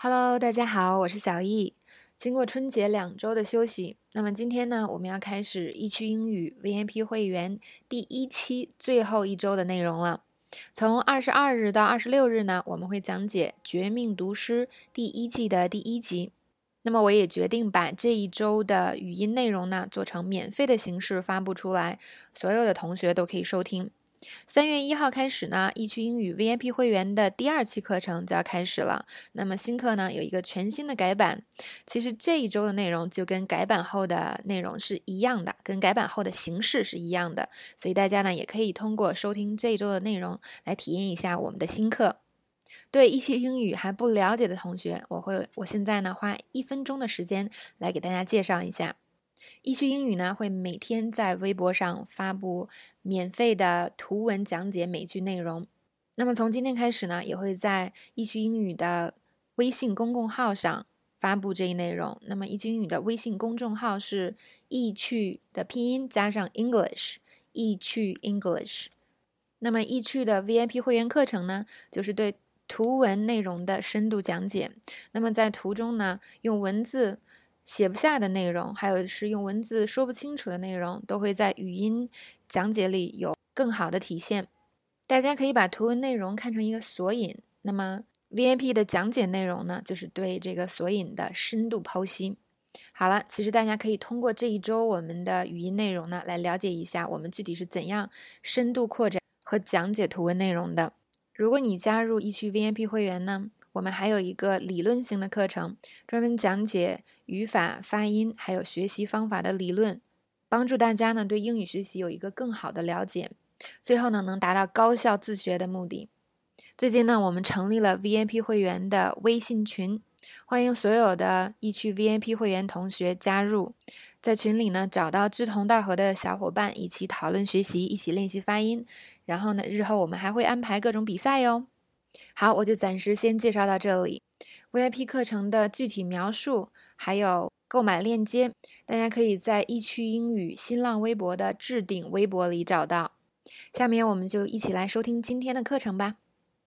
Hello，大家好，我是小易。经过春节两周的休息，那么今天呢，我们要开始易趣英语 VIP 会员第一期最后一周的内容了。从二十二日到二十六日呢，我们会讲解《绝命毒师》第一季的第一集。那么我也决定把这一周的语音内容呢，做成免费的形式发布出来，所有的同学都可以收听。三月一号开始呢，易趣英语 VIP 会员的第二期课程就要开始了。那么新课呢有一个全新的改版，其实这一周的内容就跟改版后的内容是一样的，跟改版后的形式是一样的。所以大家呢也可以通过收听这一周的内容来体验一下我们的新课。对易趣英语还不了解的同学，我会我现在呢花一分钟的时间来给大家介绍一下。易趣英语呢会每天在微博上发布免费的图文讲解美剧内容。那么从今天开始呢，也会在易趣英语的微信公共号上发布这一内容。那么易趣英语的微信公众号是易趣的拼音加上 English，易趣 English。那么易趣的 VIP 会员课程呢，就是对图文内容的深度讲解。那么在图中呢，用文字。写不下的内容，还有是用文字说不清楚的内容，都会在语音讲解里有更好的体现。大家可以把图文内容看成一个索引，那么 VIP 的讲解内容呢，就是对这个索引的深度剖析。好了，其实大家可以通过这一周我们的语音内容呢，来了解一下我们具体是怎样深度扩展和讲解图文内容的。如果你加入易趣 VIP 会员呢？我们还有一个理论性的课程，专门讲解语法、发音，还有学习方法的理论，帮助大家呢对英语学习有一个更好的了解，最后呢能达到高效自学的目的。最近呢，我们成立了 VIP 会员的微信群，欢迎所有的易趣 VIP 会员同学加入，在群里呢找到志同道合的小伙伴，一起讨论学习，一起练习发音。然后呢，日后我们还会安排各种比赛哟。好，我就暂时先介绍到这里。VIP 课程的具体描述还有购买链接，大家可以在易趣英语新浪微博的置顶微博里找到。下面我们就一起来收听今天的课程吧。